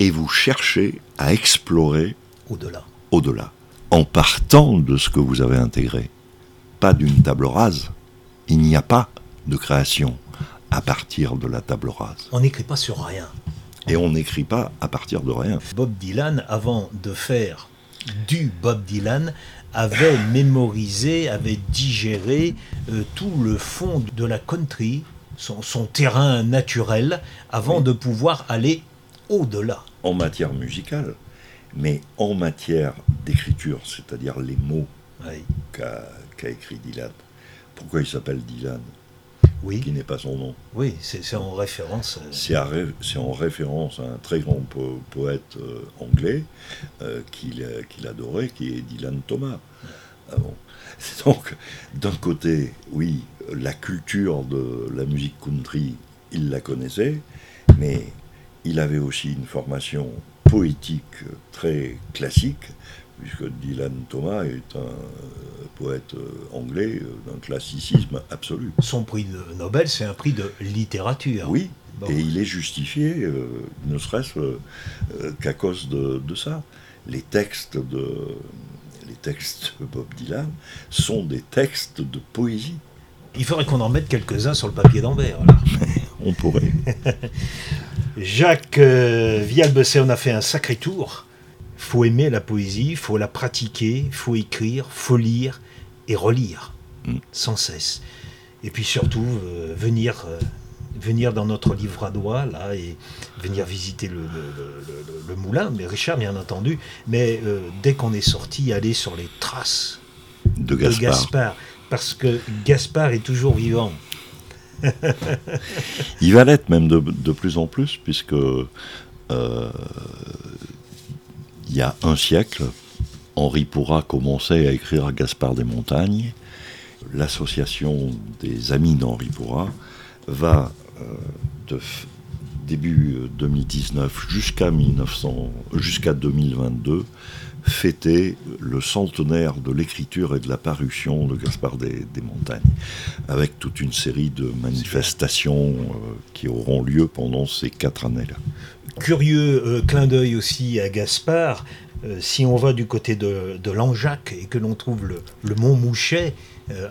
Et vous cherchez à explorer au-delà. Au-delà. En partant de ce que vous avez intégré. Pas d'une table rase. Il n'y a pas de création à partir de la table rase. On n'écrit pas sur rien. Et on n'écrit pas à partir de rien. Bob Dylan, avant de faire du Bob Dylan, avait mémorisé, avait digéré euh, tout le fond de la country, son, terrain naturel, avant de pouvoir aller au-delà. En matière musicale, mais en matière d'écriture, c'est-à-dire les mots qu'a écrit Dylan. Pourquoi il s'appelle Dylan? Oui. qui n'est pas son nom. Oui, c'est en référence. Euh, c'est en référence à un très grand poète euh, anglais euh, qu'il adorait, qui est Dylan Thomas. Ah [LAUGHS] Donc, d'un côté, oui, la culture de la musique country, il la connaissait, mais il avait aussi une formation poétique très classique, puisque Dylan Thomas est un poète euh, anglais euh, d'un classicisme absolu. Son prix de Nobel, c'est un prix de littérature. Oui, et il est justifié, euh, ne serait-ce qu'à cause de, ça. Les textes de, les textes de Bob Dylan sont des textes de poésie. Il faudrait qu'on en mette quelques-uns sur le papier d'Ambert. [LAUGHS] On pourrait. [LAUGHS] Jacques Vialbesset, on a fait un sacré tour faut aimer la poésie, faut la pratiquer, faut écrire, faut lire et relire mm. sans cesse. Et puis surtout euh, venir, euh, venir dans notre livre à doigt là et venir visiter le, moulin, mais Richard bien entendu. Mais euh, dès qu'on est sorti, aller sur les traces de Gaspard. parce que Gaspard est toujours vivant. Il va l'être même de, plus en plus, puisque il y a un siècle, Henri Pourra commençait à écrire Gaspard des Montagnes. L'association des amis d'Henri Pourra va euh, de début 2019 jusqu'à jusqu'à 2022 fêter le centenaire de l'écriture et de la parution de Gaspard des, Montagnes, avec toute une série de manifestations euh, qui auront lieu pendant ces quatre années-là. Curieux euh, clin d'œil aussi à Gaspard, euh, si on va du côté de, de Langeac et que l'on trouve le, mont Mouchet,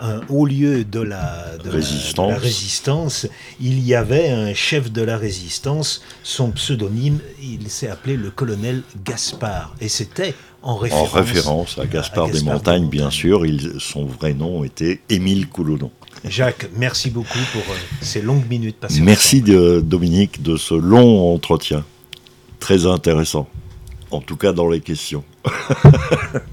un haut lieu de la, résistance. il y avait un chef de la résistance, son pseudonyme, il s'est appelé le colonel Gaspard. Et c'était en référence, à Gaspard, des, Montagnes, bien sûr. son vrai nom était Émile Coulodon. Jacques, merci beaucoup pour ces longues minutes passées. Merci de, Dominique de ce long entretien très intéressant. En tout cas dans les questions. [LAUGHS]